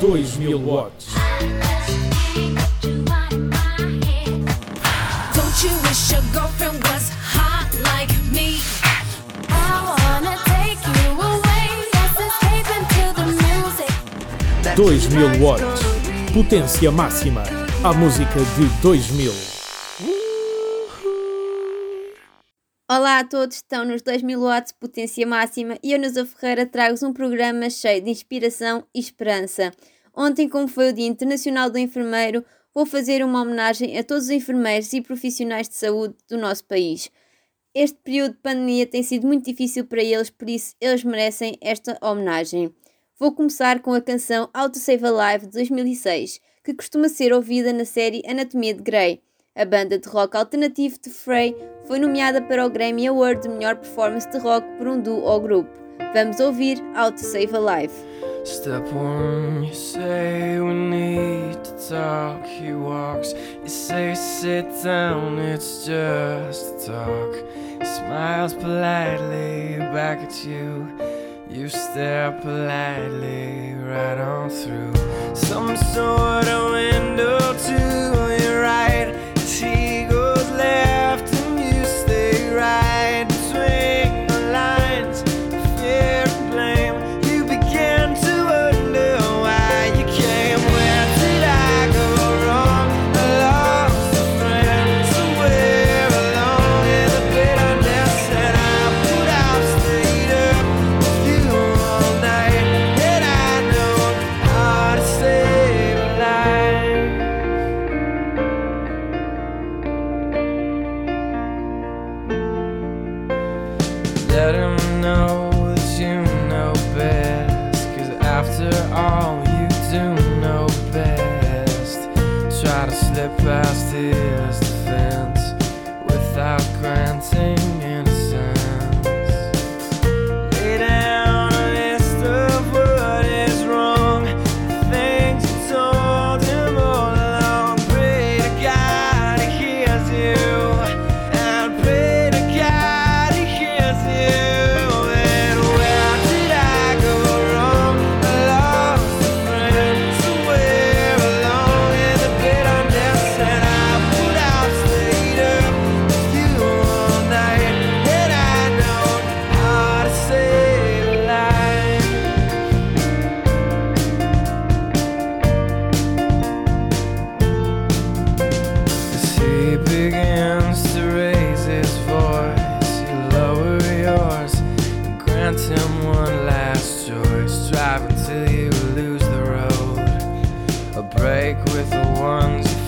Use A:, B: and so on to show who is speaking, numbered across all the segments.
A: 2000 watts.
B: Don't you wish your girlfriend was hot like me? I wanna take you away. Let's escape into the music.
A: 2000 watts. Potência máxima. A música de 2000.
C: Olá a todos, estão nos 2000 watts potência máxima e eu, Neuza Ferreira, trago-vos um programa cheio de inspiração e esperança. Ontem, como foi o Dia Internacional do Enfermeiro, vou fazer uma homenagem a todos os enfermeiros e profissionais de saúde do nosso país. Este período de pandemia tem sido muito difícil para eles, por isso eles merecem esta homenagem. Vou começar com a canção Auto Save Alive de 2006, que costuma ser ouvida na série Anatomia de Grey. A banda de rock alternativo de Frey foi nomeada para o Grammy Award de melhor performance de rock por um duo ou grupo. Vamos ouvir Auto Save Alive.
D: Step one, you say we need to talk. He walks, you say sit down, it's just a talk. He smiles politely back at you. You stare politely right on through some sort of window to your right. Slip past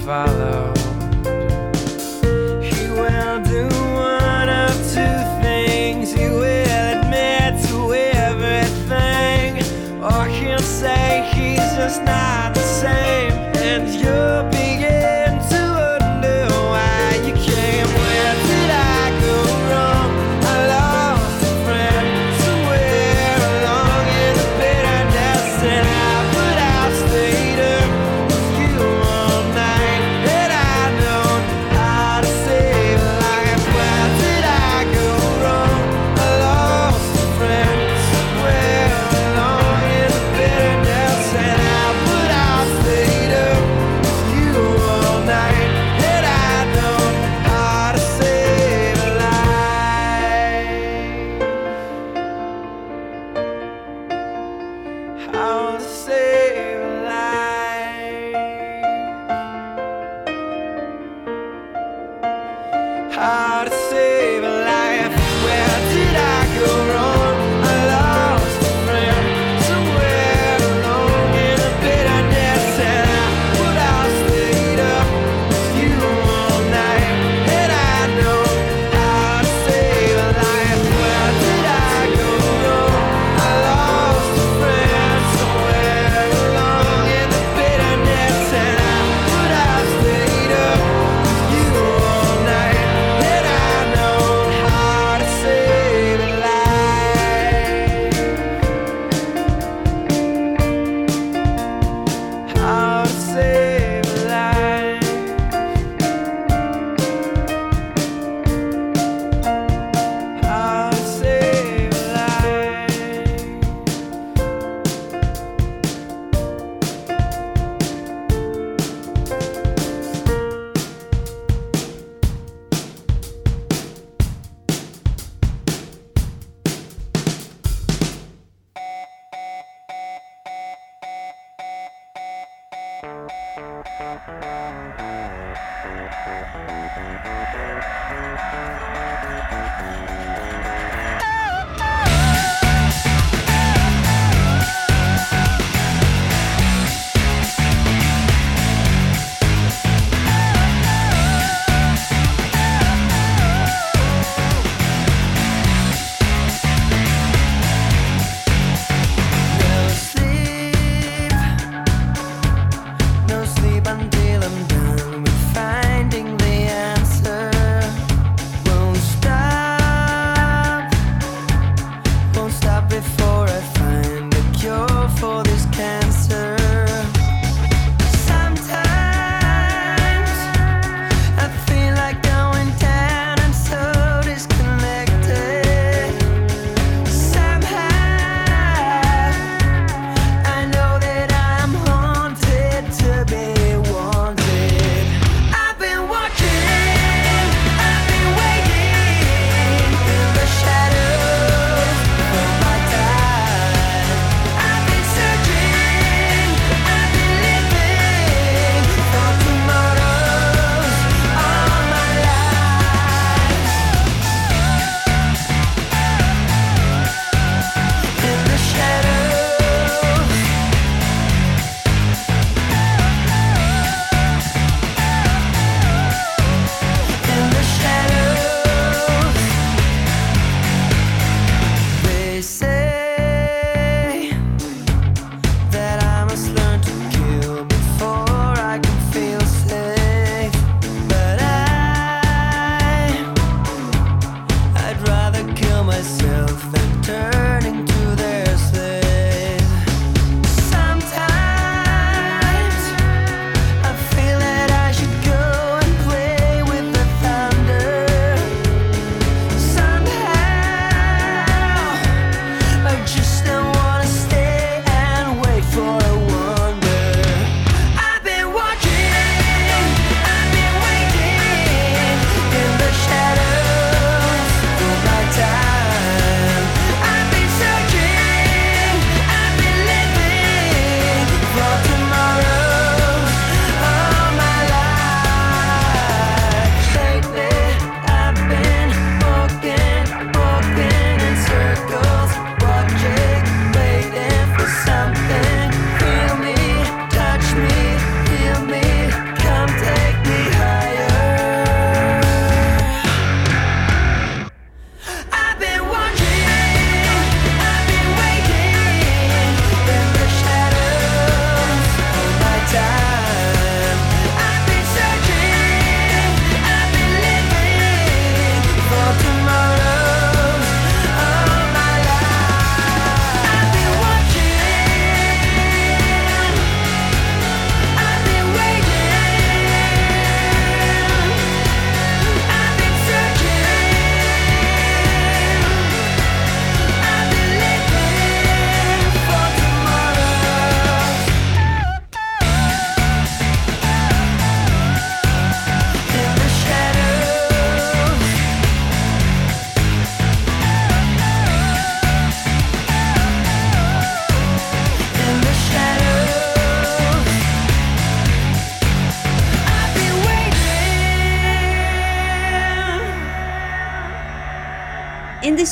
E: fala.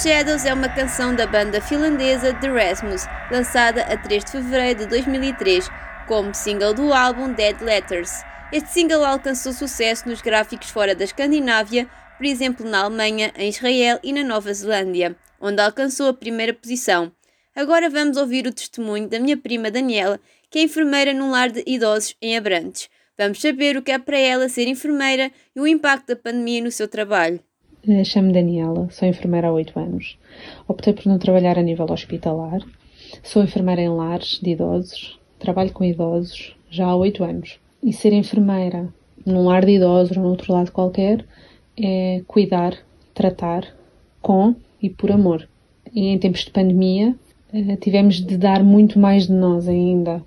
E: Shadows
C: é uma canção da banda finlandesa The Rasmus, lançada a 3 de fevereiro de 2003 como single do álbum Dead Letters. Este single alcançou sucesso nos gráficos fora da Escandinávia, por exemplo na Alemanha, em Israel e na Nova Zelândia, onde alcançou a primeira posição. Agora vamos ouvir o testemunho da minha prima Daniela, que é enfermeira num lar de idosos em Abrantes. Vamos saber o que é para ela ser enfermeira e o impacto da pandemia no seu trabalho.
F: Eh, Chamo-me Daniela, sou enfermeira há 8 anos. Optei por não trabalhar a nível hospitalar. Sou enfermeira em lares de idosos. Trabalho com idosos já há 8 anos. E ser enfermeira num lar de idosos ou num outro lado qualquer é cuidar, tratar com e por amor. E em tempos de pandemia eh, tivemos de dar muito mais de nós ainda.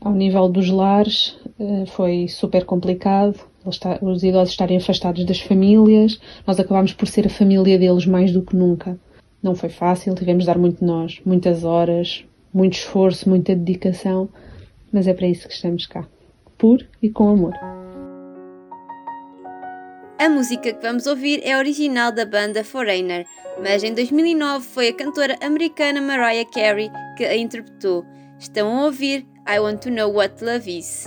F: Ao nível dos lares eh, foi super complicado, os idosos estarem afastados das famílias, nós acabámos por ser a família deles mais do que nunca. Não foi fácil, tivemos de dar muito de nós, muitas horas, muito esforço, muita dedicação, mas é para isso que estamos cá. por e com amor.
C: A música que vamos ouvir é original da banda Foreigner, mas em 2009 foi a cantora americana Mariah Carey que a interpretou. Estão a ouvir I Want to Know What Love Is.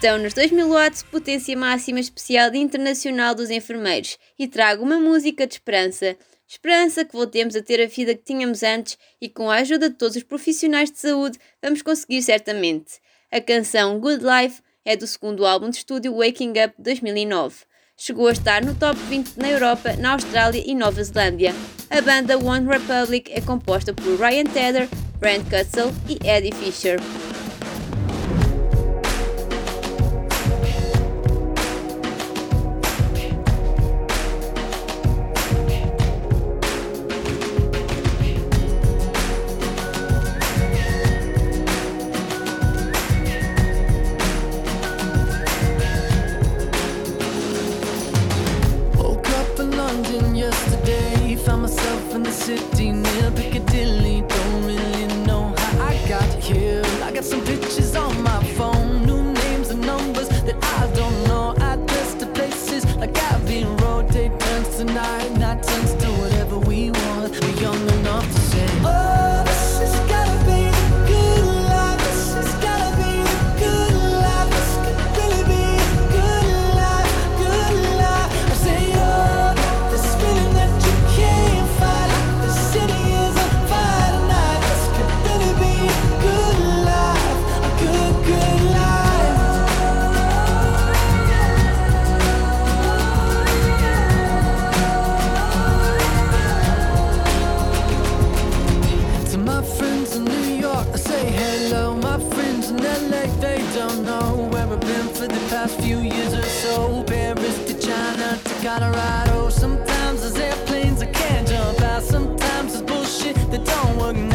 C: Estão nos 2000 watts potência máxima especial Internacional dos Enfermeiros e trago uma música de esperança. Esperança que voltemos a ter a vida que tínhamos antes e com a ajuda de todos os profissionais de saúde vamos conseguir certamente. A canção Good Life é do segundo álbum de estúdio Waking Up 2009. Chegou a estar no top 20 na Europa, na Austrália e Nova Zelândia. A banda One Republic é composta por Ryan Tedder, Brent Cutzel e Eddie Fisher.
D: City don't know
G: where I've been for the past few years or so. Paris to China to Colorado. Sometimes there's airplanes I can't jump out. Sometimes there's bullshit that don't work.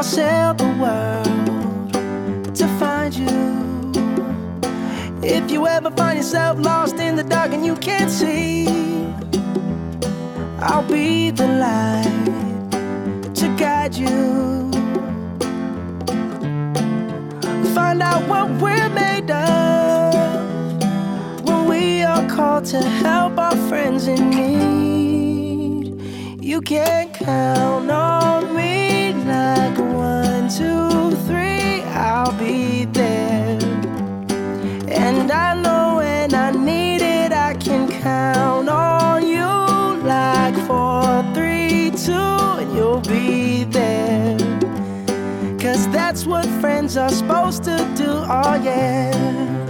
G: I'll sail the world to find you. If you ever find yourself lost in the dark and you can't see, I'll be the light to guide you. Find out what we're made of when we are called to help our friends in need. You can count on two, three, I'll be there. And I know when I need it, I can count on you like four, three, two, and you'll be there. Cause that's what friends are supposed to do, oh yeah.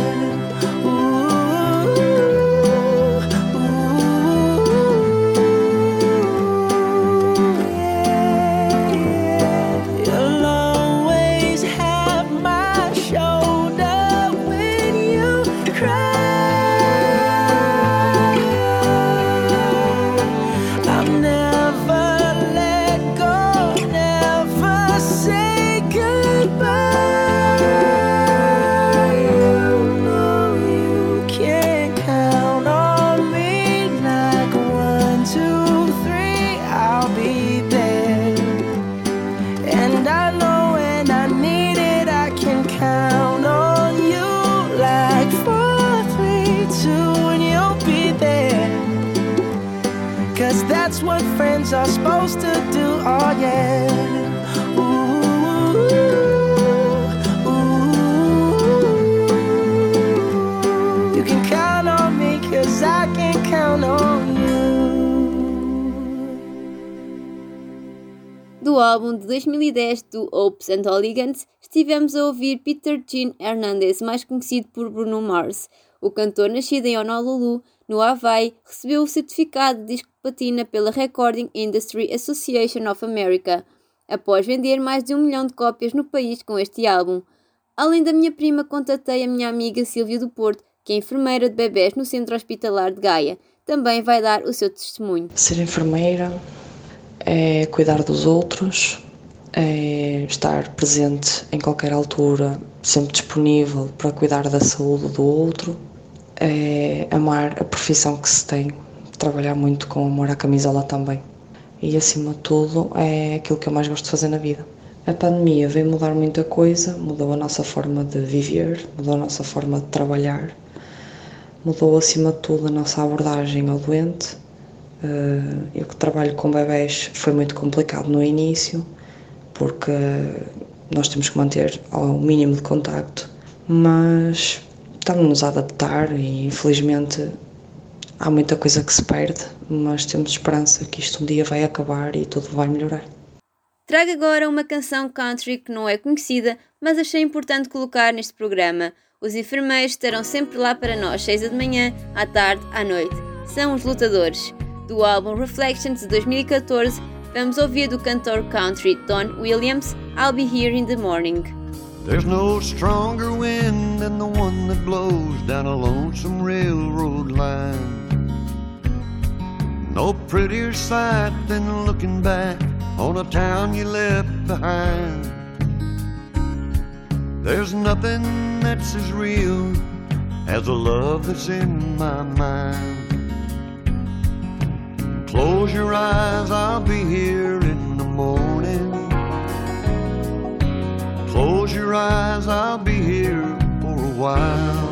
C: Álbum de 2010 do Hopes and Hooligans, estivemos a ouvir Peter Jean Hernandez, mais conhecido por Bruno Mars. O cantor, nascido em Honolulu, no Havaí, recebeu o certificado de disco de platina pela Recording Industry Association of America, após vender mais de um milhão de cópias no país com este álbum. Além da minha prima, contatei a minha amiga Silvia do Porto, que é enfermeira de bebés no Centro Hospitalar de Gaia. Também vai dar o seu testemunho.
H: Ser enfermeira é cuidar dos outros, é estar presente em qualquer altura, sempre disponível para cuidar da saúde do outro, é amar a profissão que se tem, trabalhar muito com amor à camisola também. E acima de tudo é aquilo que eu mais gosto de fazer na vida. A pandemia veio mudar muita coisa, mudou a nossa forma de viver, mudou a nossa forma de trabalhar, mudou acima de tudo a nossa abordagem ao doente. Eh, Eu que trabalho com bebés foi muito complicado no início, porque nós temos que manter ao mínimo de contacto, mas estamos-nos a adaptar e infelizmente há muita coisa que se perde, mas temos esperança que isto um dia vai acabar e tudo vai melhorar.
C: Trago agora uma canção country que não é conhecida, mas achei importante colocar neste programa. Os enfermeiros estarão sempre lá para nós, seis da manhã, à tarde, à noite. São os lutadores. Do álbum Reflections de 2014, vamos ouvir do cantor country Don Williams, I'll Be Here in the Morning.
I: There's no stronger wind than the one that blows down a lonesome railroad line. No prettier sight than looking back on a town you left behind. There's nothing that's as real as the love that's in my mind. Close your eyes, I'll be here in the morning. Close your eyes, I'll be here for a while.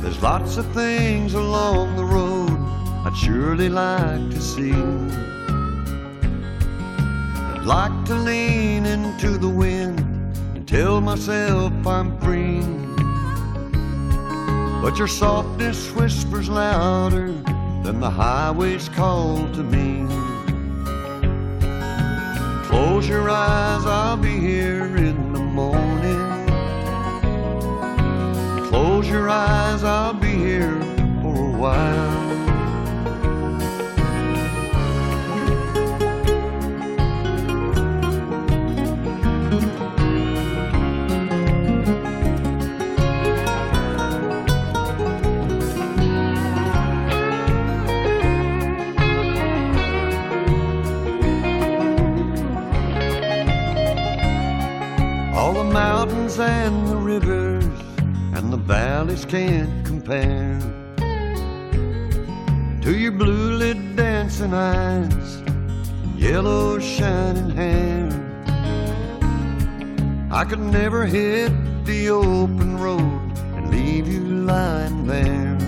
I: There's lots of things along the road I'd surely like to see. I'd like to lean into the wind and tell myself I'm free. But your softness whispers louder than the highway's call to me. Close your eyes, I'll be here in the morning. Close your eyes, I'll be here for a while. Could never hit the open road and leave you lying there.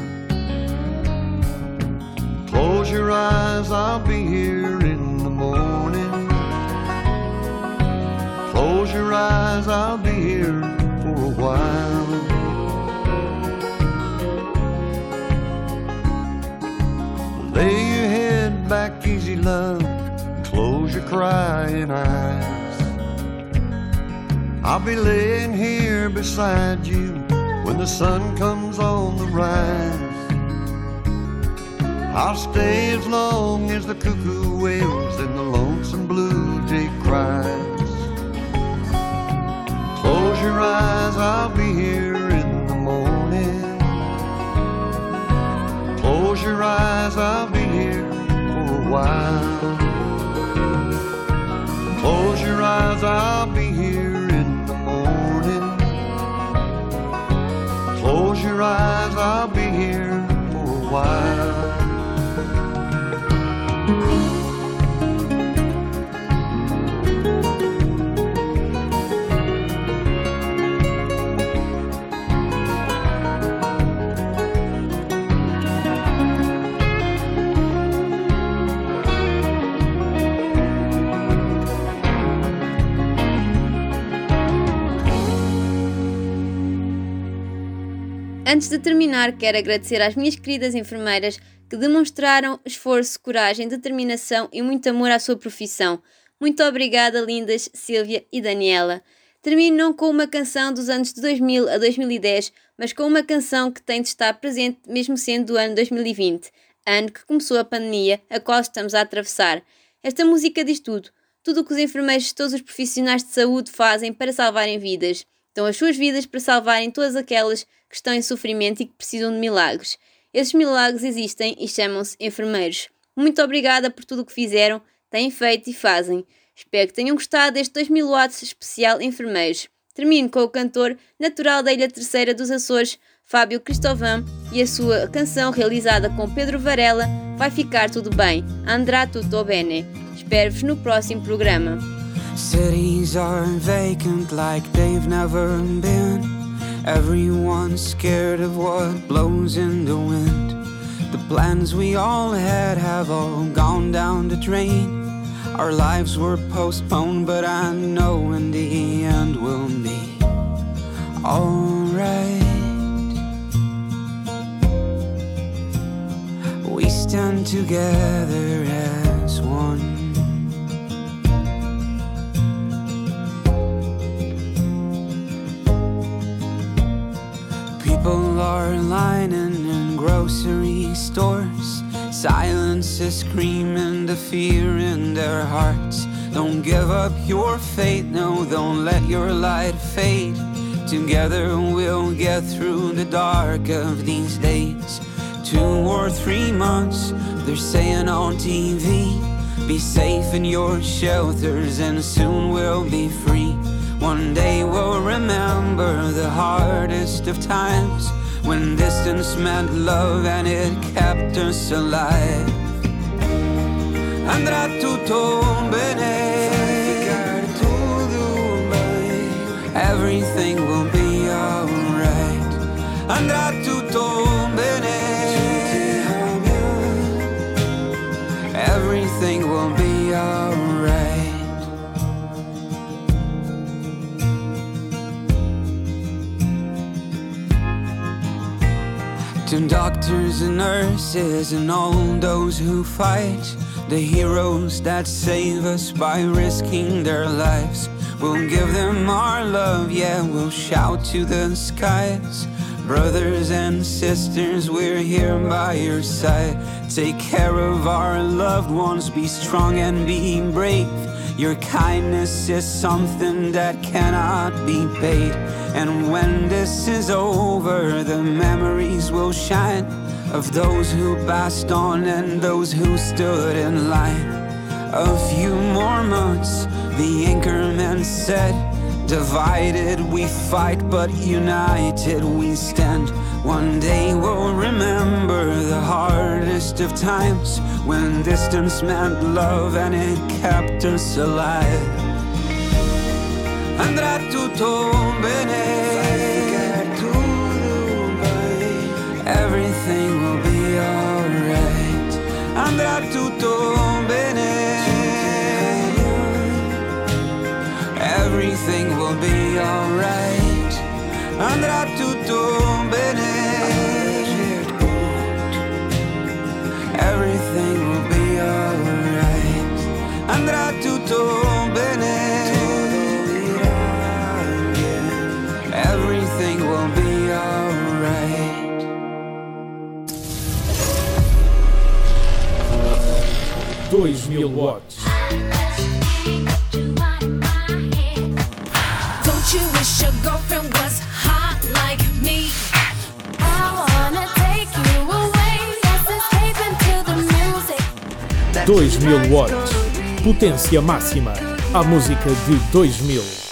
I: Close your eyes, I'll be here in the morning. Close your eyes, I'll be here for a while. Lay your head back easy, love. Close your crying eyes. I'll be laying here beside you when the sun comes on the rise. I'll stay as long as the cuckoo wails and the lonesome blue jay cries. Close your eyes, I'll be here in the morning. Close your eyes, I'll be here for a while. Close your eyes, I'll be here I'll be here for a while.
C: Antes de terminar, quero agradecer às minhas queridas enfermeiras que demonstraram esforço, coragem, determinação e muito amor à sua profissão. Muito obrigada, lindas Silvia e Daniela. Termino não com uma canção dos anos de 2000 a 2010, mas com uma canção que tem de estar presente mesmo sendo do ano 2020, ano que começou a pandemia, a qual estamos a atravessar. Esta música diz tudo, tudo o que os enfermeiros e todos os profissionais de saúde fazem para salvarem vidas. Dão as suas vidas para salvarem todas aquelas que estão em sofrimento e que precisam de milagres. Esses milagres existem e chamam-se enfermeiros. Muito obrigada por tudo o que fizeram, têm feito e fazem. Espero que tenham gostado deste 2000 watts especial enfermeiros. Termino com o cantor natural da Ilha Terceira dos Açores, Fábio Cristovão, e a sua canção realizada com Pedro Varela, Vai Ficar Tudo Bem, Andrà Tutto Bene. Espero-vos no próximo programa.
J: Cities are vacant like they've never been. Everyone's scared of what blows in the wind. The plans we all had have all gone down the drain. Our lives were postponed, but I know in the end we'll be alright. We stand together People are lining in grocery stores. Silence is screaming the fear in their hearts. Don't give up your faith, no, don't let your light fade. Together we'll get through the dark of these days. Two or three months, they're saying on TV. Be safe in your shelters, and soon we'll be free. One day we'll remember the hardest of times when distance meant love and it kept us alive. Andrà tutto bene. Everything will be alright. Andrà tutto bene. Doctors and nurses and all those who fight, the heroes that save us by risking their lives. We'll give them our love, yeah, we'll shout to the skies. Brothers and sisters, we're here by your side. Take care of our loved ones, be strong and be brave. Your kindness is something that cannot be paid. And when this is over, the memories will shine of those who passed on and those who stood in line. A few more months, the anchorman said. Divided we fight, but united we stand. One day we'll remember the hardest of times when distance meant love and it kept us alive. Andrà tutto bene. Everything will be alright. Andrà tutto bene. Everything will be alright. Andrà
A: 2000 watts.
B: Don't you wish your girlfriend was hot like me?
K: I wanna take you away. Let's escape into the music.
A: 2000 watts. Potência máxima. A música de 2000.